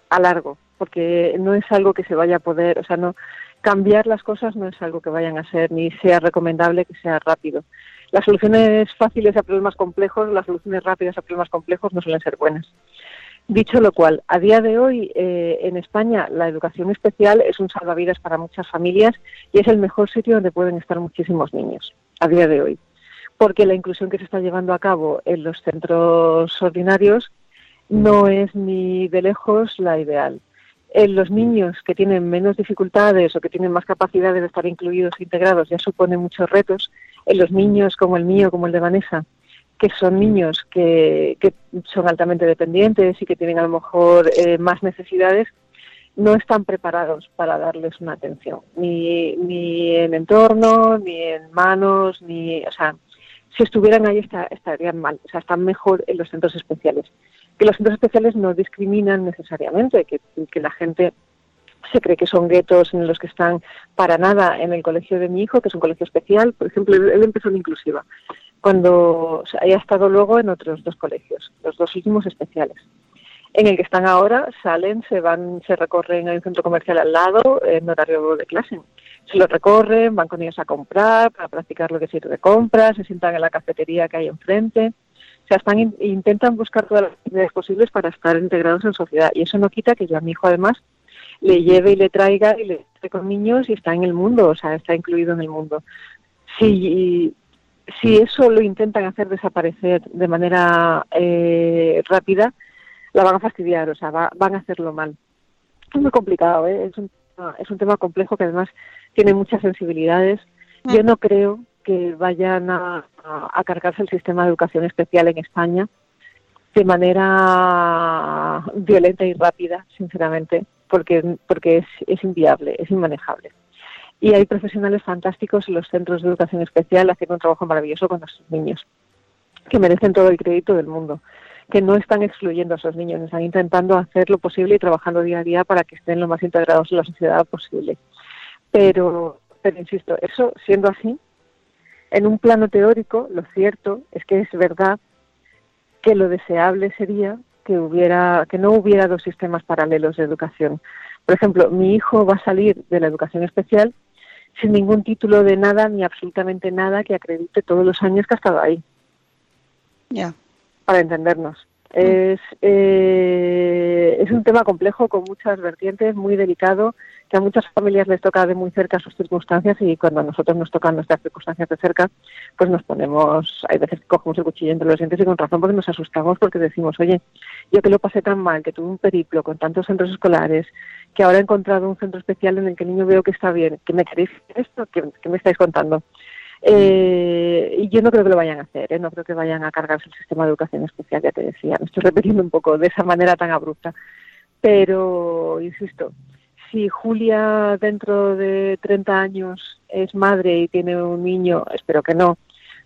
a largo, porque no es algo que se vaya a poder, o sea, no cambiar las cosas no es algo que vayan a ser ni sea recomendable que sea rápido. Las soluciones fáciles a problemas complejos, las soluciones rápidas a problemas complejos no suelen ser buenas. Dicho lo cual, a día de hoy eh, en España la educación especial es un salvavidas para muchas familias y es el mejor sitio donde pueden estar muchísimos niños a día de hoy. Porque la inclusión que se está llevando a cabo en los centros ordinarios no es ni de lejos la ideal. En los niños que tienen menos dificultades o que tienen más capacidades de estar incluidos e integrados ya supone muchos retos. En los niños como el mío, como el de Vanessa, que son niños que, que son altamente dependientes y que tienen a lo mejor eh, más necesidades, no están preparados para darles una atención, ni, ni en entorno, ni en manos, ni, o sea, si estuvieran ahí está- estarían mal, o sea, están mejor en los centros especiales. que los centros especiales no discriminan necesariamente, que, que la gente se cree que son guetos en los que están para nada en el colegio de mi hijo, que es un colegio especial. Por ejemplo, él empezó en inclusiva, cuando o haya estado luego en otros dos colegios, los dos últimos especiales. En el que están ahora, salen, se van, se recorren a un centro comercial al lado en horario de clase. Se lo recorren, van con ellos a comprar, para practicar lo que ir de compras, se sientan en la cafetería que hay enfrente. O sea, están, in- intentan buscar todas las actividades posibles para estar integrados en sociedad. Y eso no quita que yo a mi hijo, además, le lleve y le traiga y le esté con niños y está en el mundo, o sea, está incluido en el mundo. Si, si eso lo intentan hacer desaparecer de manera eh, rápida, la van a fastidiar, o sea, va- van a hacerlo mal. Es muy complicado, ¿eh? es, un, tema- es un tema complejo que además tiene muchas sensibilidades. Yo no creo que vayan a- a cargarse el sistema de educación especial en España de manera violenta y rápida, sinceramente, porque, porque es, es inviable, es inmanejable. Y hay profesionales fantásticos en los centros de educación especial haciendo un trabajo maravilloso con nuestros niños, que merecen todo el crédito del mundo, que no están excluyendo a esos niños, están intentando hacer lo posible y trabajando día a día para que estén lo más integrados en la sociedad posible. Pero, pero insisto, eso siendo así, en un plano teórico, lo cierto es que es verdad que lo deseable sería que hubiera que no hubiera dos sistemas paralelos de educación. Por ejemplo, mi hijo va a salir de la educación especial sin ningún título de nada ni absolutamente nada que acredite todos los años que ha estado ahí, Ya. para entendernos. Es, eh, es un tema complejo con muchas vertientes, muy delicado, que a muchas familias les toca de muy cerca sus circunstancias y cuando a nosotros nos tocan nuestras circunstancias de cerca, pues nos ponemos, hay veces que cogemos el cuchillo entre los dientes y con razón porque nos asustamos porque decimos, oye, yo que lo pasé tan mal, que tuve un periplo con tantos centros escolares, que ahora he encontrado un centro especial en el que el niño veo que está bien, ¿qué me queréis esto? ¿Qué, qué me estáis contando? Eh, y yo no creo que lo vayan a hacer, ¿eh? no creo que vayan a cargarse el sistema de educación especial, ya te decía, me estoy repitiendo un poco de esa manera tan abrupta. Pero, insisto, si Julia dentro de 30 años es madre y tiene un niño, espero que no,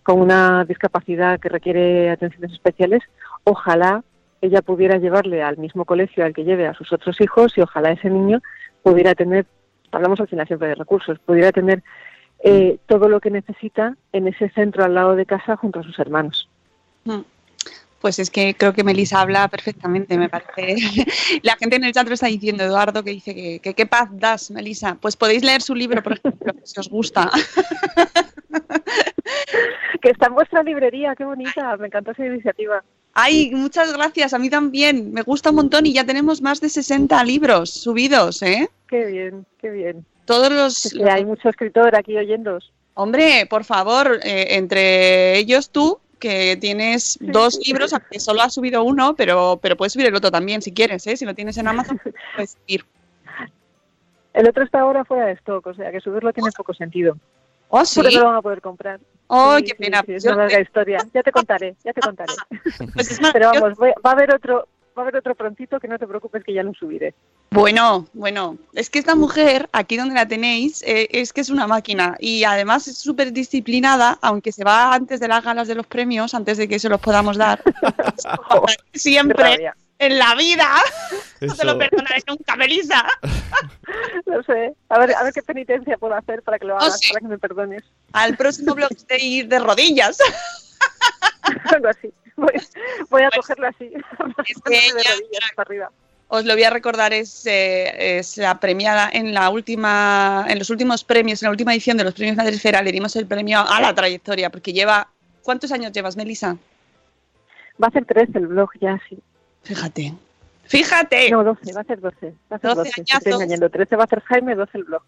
con una discapacidad que requiere atenciones especiales, ojalá ella pudiera llevarle al mismo colegio al que lleve a sus otros hijos y ojalá ese niño pudiera tener, hablamos al final siempre de recursos, pudiera tener eh, todo lo que necesita en ese centro al lado de casa junto a sus hermanos. Mm. Pues es que creo que Melissa habla perfectamente, me parece. <laughs> La gente en el chat lo está diciendo, Eduardo, que dice que, que qué paz das, Melissa. Pues podéis leer su libro, por ejemplo, <laughs> si os gusta. <laughs> Que está en vuestra librería, qué bonita, me encanta esa iniciativa. Ay, muchas gracias, a mí también. Me gusta un montón y ya tenemos más de 60 libros subidos, ¿eh? Qué bien, qué bien. Todos los... Es que hay mucho escritor aquí oyéndos. Hombre, por favor, eh, entre ellos tú, que tienes dos libros, aunque solo has subido uno, pero, pero puedes subir el otro también si quieres, ¿eh? Si lo tienes en Amazon, <laughs> puedes ir. El otro está ahora fuera de stock, o sea que subirlo tiene poco sentido. ¿Oh, sí? Porque no lo van a poder comprar. ¡Oh, Sí, qué sí, pena! sí, es una larga historia. Ya te contaré, ya te contaré. <laughs> Pues es Pero vamos, voy- va a haber otro, va a haber otro prontito que no te preocupes que ya lo subiré. Bueno, bueno, es que esta mujer, aquí donde la tenéis, eh, es que es una máquina y además es súper disciplinada, aunque se va antes de las galas de los premios, antes de que se los podamos dar. <laughs> Siempre en la vida. <laughs> No te lo perdonaré nunca, Melissa. <laughs> No sé. A ver, a ver qué penitencia puedo hacer para que lo Oh, hagas, sí. para que me perdones. Al próximo blog de ir de rodillas. Algo así. <laughs> Voy, voy a cogerlo así. <laughs> Es que ella- arriba. Os lo voy a recordar, es, eh, es la premiada en la última, en los últimos premios, en la última edición de los premios Madresfera, le dimos el premio a la trayectoria, porque lleva. ¿Cuántos años llevas, Melissa? Va a ser 13 el blog ya, sí. Fíjate. Fíjate. No, 12, va a ser 12. Va a ser 12 12. Te estoy engañando. 13 va a ser Jaime, 12 el blog.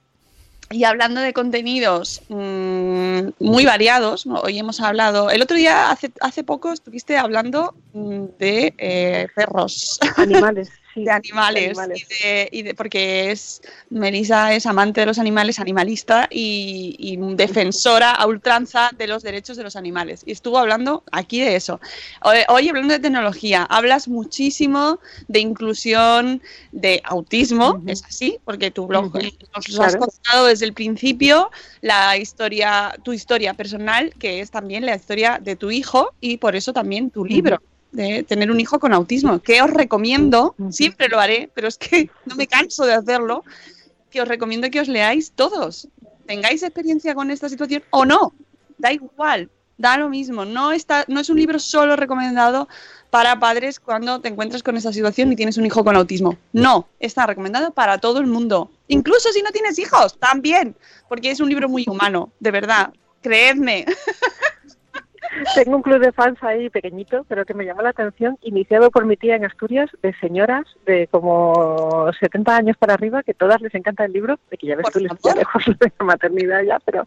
Y hablando de contenidos mm, muy variados, hoy hemos hablado, el otro día, hace, hace poco, estuviste hablando mm, de eh, perros, Animales, <laughs> sí. de animales, animales. Y, de, y de- porque es, Melissa es amante de los animales, animalista y, y defensora a ultranza de los derechos de los animales. Y estuvo hablando aquí de eso. Hoy, hoy hablando de tecnología, hablas muchísimo de inclusión, de autismo, es así, porque tu blog eh, nos has contado desde el principio, la historia, tu historia personal, que es también la historia de tu hijo y por eso también tu libro. De tener un hijo con autismo, que os recomiendo, siempre lo haré, pero es que <laughs> no me canso de hacerlo, que os recomiendo que os leáis todos. Tengáis experiencia con esta situación o no, da igual, da lo mismo. No, está, no es un libro solo recomendado para padres cuando te encuentras con esa situación y tienes un hijo con autismo. No, está recomendado para todo el mundo. Incluso si no tienes hijos, también, porque es un libro muy humano, de verdad. Creedme. <laughs> Tengo un club de fans ahí pequeñito, pero que me llamó la atención, iniciado por mi tía en Asturias, de señoras de como 70 años para arriba, que todas les encanta el libro, de que ya ves tú, les <laughs> lejos de la maternidad ya, pero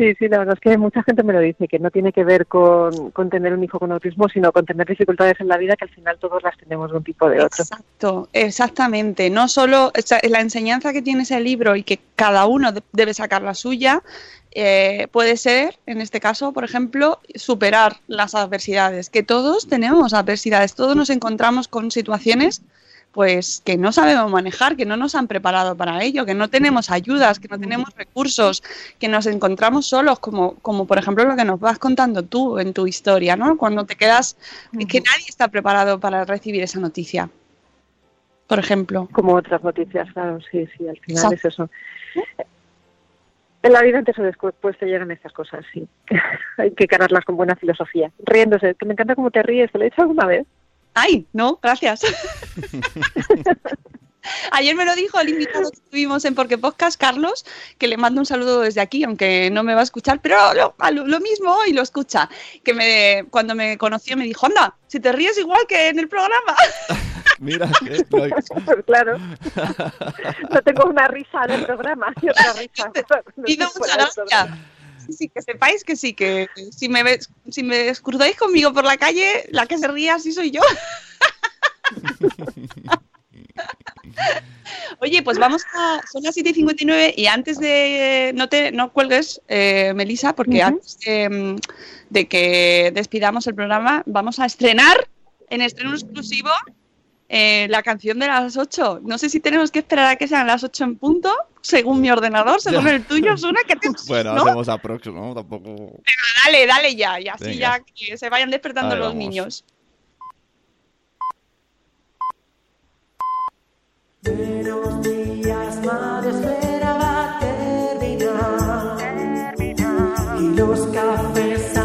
sí, sí, la verdad es que mucha gente me lo dice, que no tiene que ver con, tener un hijo con autismo, sino con tener dificultades en la vida, que al final todos las tenemos de un tipo o de otro. Exacto, exactamente. No solo o sea, la enseñanza que tiene ese libro y que cada uno de- debe sacar la suya, eh, puede ser, en este caso, por ejemplo, superar las adversidades, que todos tenemos adversidades, todos nos encontramos con situaciones pues que no sabemos manejar, que no nos han preparado para ello, que no tenemos ayudas, que no tenemos recursos, que nos encontramos solos, como, como por ejemplo lo que nos vas contando tú en tu historia, ¿no? Cuando te quedas, es que nadie está preparado para recibir esa noticia, por ejemplo. Como otras noticias, claro, sí, sí, al final Exacto. es eso. En la vida antes o después te llegan estas cosas, sí. <laughs> Hay que cargarlas con buena filosofía. Riéndose, que me encanta cómo te ríes, ¿te lo he dicho alguna vez? Ay, no, gracias. <laughs> Ayer me lo dijo el invitado que tuvimos en Porque Podcast, Carlos, que le mando un saludo desde aquí, aunque no me va a escuchar, pero lo, a lo- lo mismo hoy lo escucha. Que me, cuando me conoció me dijo, anda, si te ríes igual que en el programa. <laughs> Mira, Pues <laughs> claro. No tengo una risa del programa y otra risa. Y no mucha gracia. Sí, que sepáis que sí, que si me ves, si me cruzáis conmigo por la calle, la que se ríe así soy yo. <laughs> Oye, pues vamos a. Son las 7 y 59 y antes de. No te no cuelgues, eh, Melissa, porque antes de, de que despidamos el programa, vamos a estrenar en estreno exclusivo eh, la canción de las 8. No sé si tenemos que esperar a que sean las 8 en punto, según mi ordenador, según Ya. el tuyo, Suna, que <laughs> te. Bueno, ¿no? hacemos aprox, ¿no? Tampoco... Dale, dale ya, y así Venga. ya que se vayan despertando Ahí los vamos. niños. Buenos días, madre, espera va a terminar. Y los cafés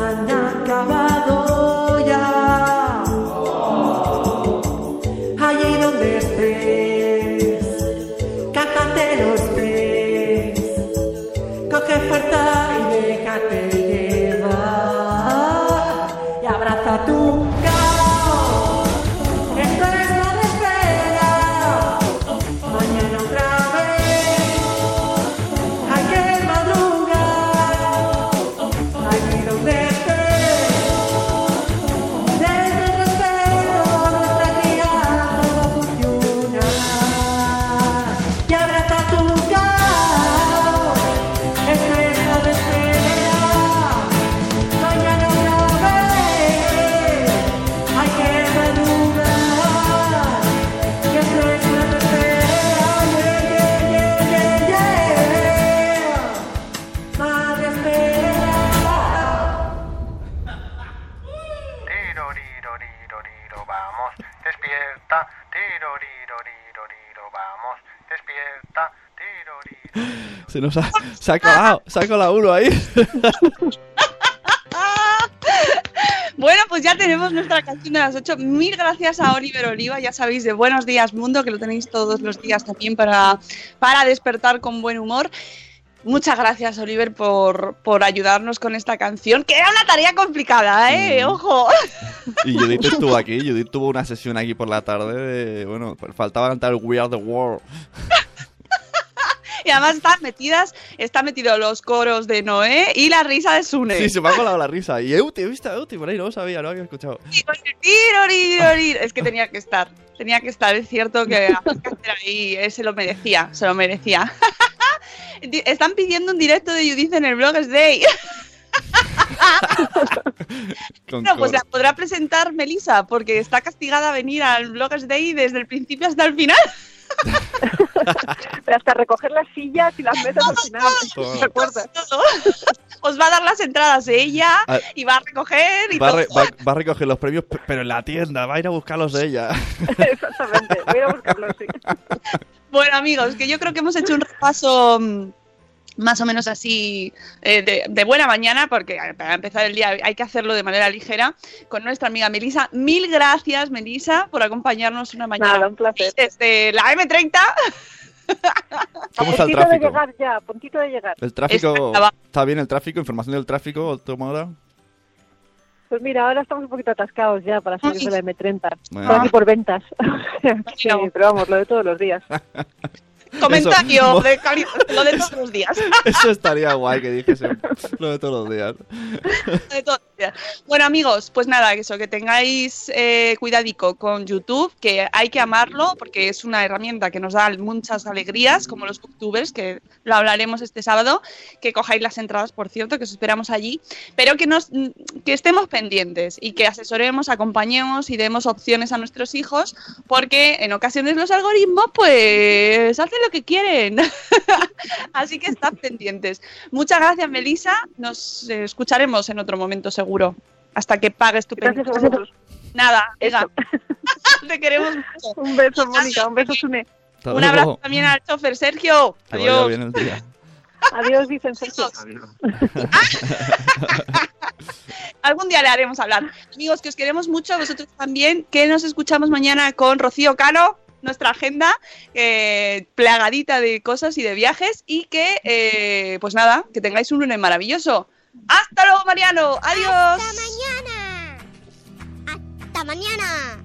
Se nos ha, se ha colado, se ha colado uno ahí. <laughs> Bueno, pues ya tenemos nuestra canción de las 8. Mil gracias a Oliver Oliva, ya sabéis, de Buenos Días Mundo, que lo tenéis todos los días también para, para despertar con buen humor. Muchas gracias, Oliver, por, por ayudarnos con esta canción, que era una tarea complicada, ¿eh? Mm. Ojo. Y Judith estuvo aquí, Judith tuvo una sesión aquí por la tarde de, bueno, faltaba cantar We Are The World. Y además están metidas, están metidos los coros de Noé y la risa de Sune. Sí, se me ha colado la risa. Y Euti, he visto a Euti por ahí, no lo sabía, no había escuchado. <laughs> Es que tenía que estar, tenía que estar. Es cierto que ahí, eh, se lo merecía, se lo merecía. <laughs> Están pidiendo un directo de Judith en el Blogs Day. <laughs> Bueno, pues la podrá presentar Melissa, porque está castigada a venir al Bloggers Day desde el principio hasta el final. Pero hasta recoger las sillas y las mesas al final. ¿Te acuerdas? Os va a dar las entradas ella Ah. y va a recoger y Va a, todo. re- va- va a recoger los premios, pe- pero en la tienda, va a ir a buscarlos de ella. <laughs> Exactamente. Voy a ir a buscarlo, sí. Bueno, amigos, que yo creo que hemos hecho un repaso mm, más o menos así eh, de, de buena mañana, porque para empezar el día hay que hacerlo de manera ligera, con nuestra amiga Melisa. Mil gracias, Melisa, por acompañarnos una mañana Nada, un placer. desde la M30. <laughs> ¿Cómo está el puntito de tráfico? llegar ya, a puntito de llegar. ¿El tráfico Está- bien? ¿El tráfico? ¿Información del tráfico? Pues mira, ahora estamos un poquito atascados ya para salir de la M30. Bueno. Por aquí por ventas. <laughs> sí, pero vamos, lo de todos los días. <laughs> Comentario de cali- lo de todos los días. <laughs> Eso estaría guay que dijese lo de todos los días. de todos los días. Bueno, amigos, pues nada, eso, que tengáis eh, cuidadico con YouTube, que hay que amarlo porque es una herramienta que nos da muchas alegrías, como los booktubers, que lo hablaremos este sábado, que cojáis las entradas, por cierto, que os esperamos allí, pero que, nos, que estemos pendientes y que asesoremos, acompañemos y demos opciones a nuestros hijos, porque en ocasiones los algoritmos, pues, hacen lo que quieren. <laughs> Así que estad pendientes. Muchas gracias, Melisa. Nos eh, escucharemos en otro momento seguro. Hasta que pagues tu Gracias a pensión. vosotros. Nada, Ega. <laughs> Te queremos mucho. Un beso, Mónica. Un beso, Sune. Un luego. abrazo también al chofer Sergio. Que vaya Adiós. bien el día. Adiós, dicen Sergio. <laughs> Algún día le haremos hablar. Amigos, que os queremos mucho, vosotros también, que nos escuchamos mañana con Rocío Cano, nuestra agenda eh, plagadita de cosas y de viajes y que, eh, pues nada, que tengáis un lunes maravilloso. Hasta luego, Mariano. Adiós. Hasta mañana. Hasta mañana.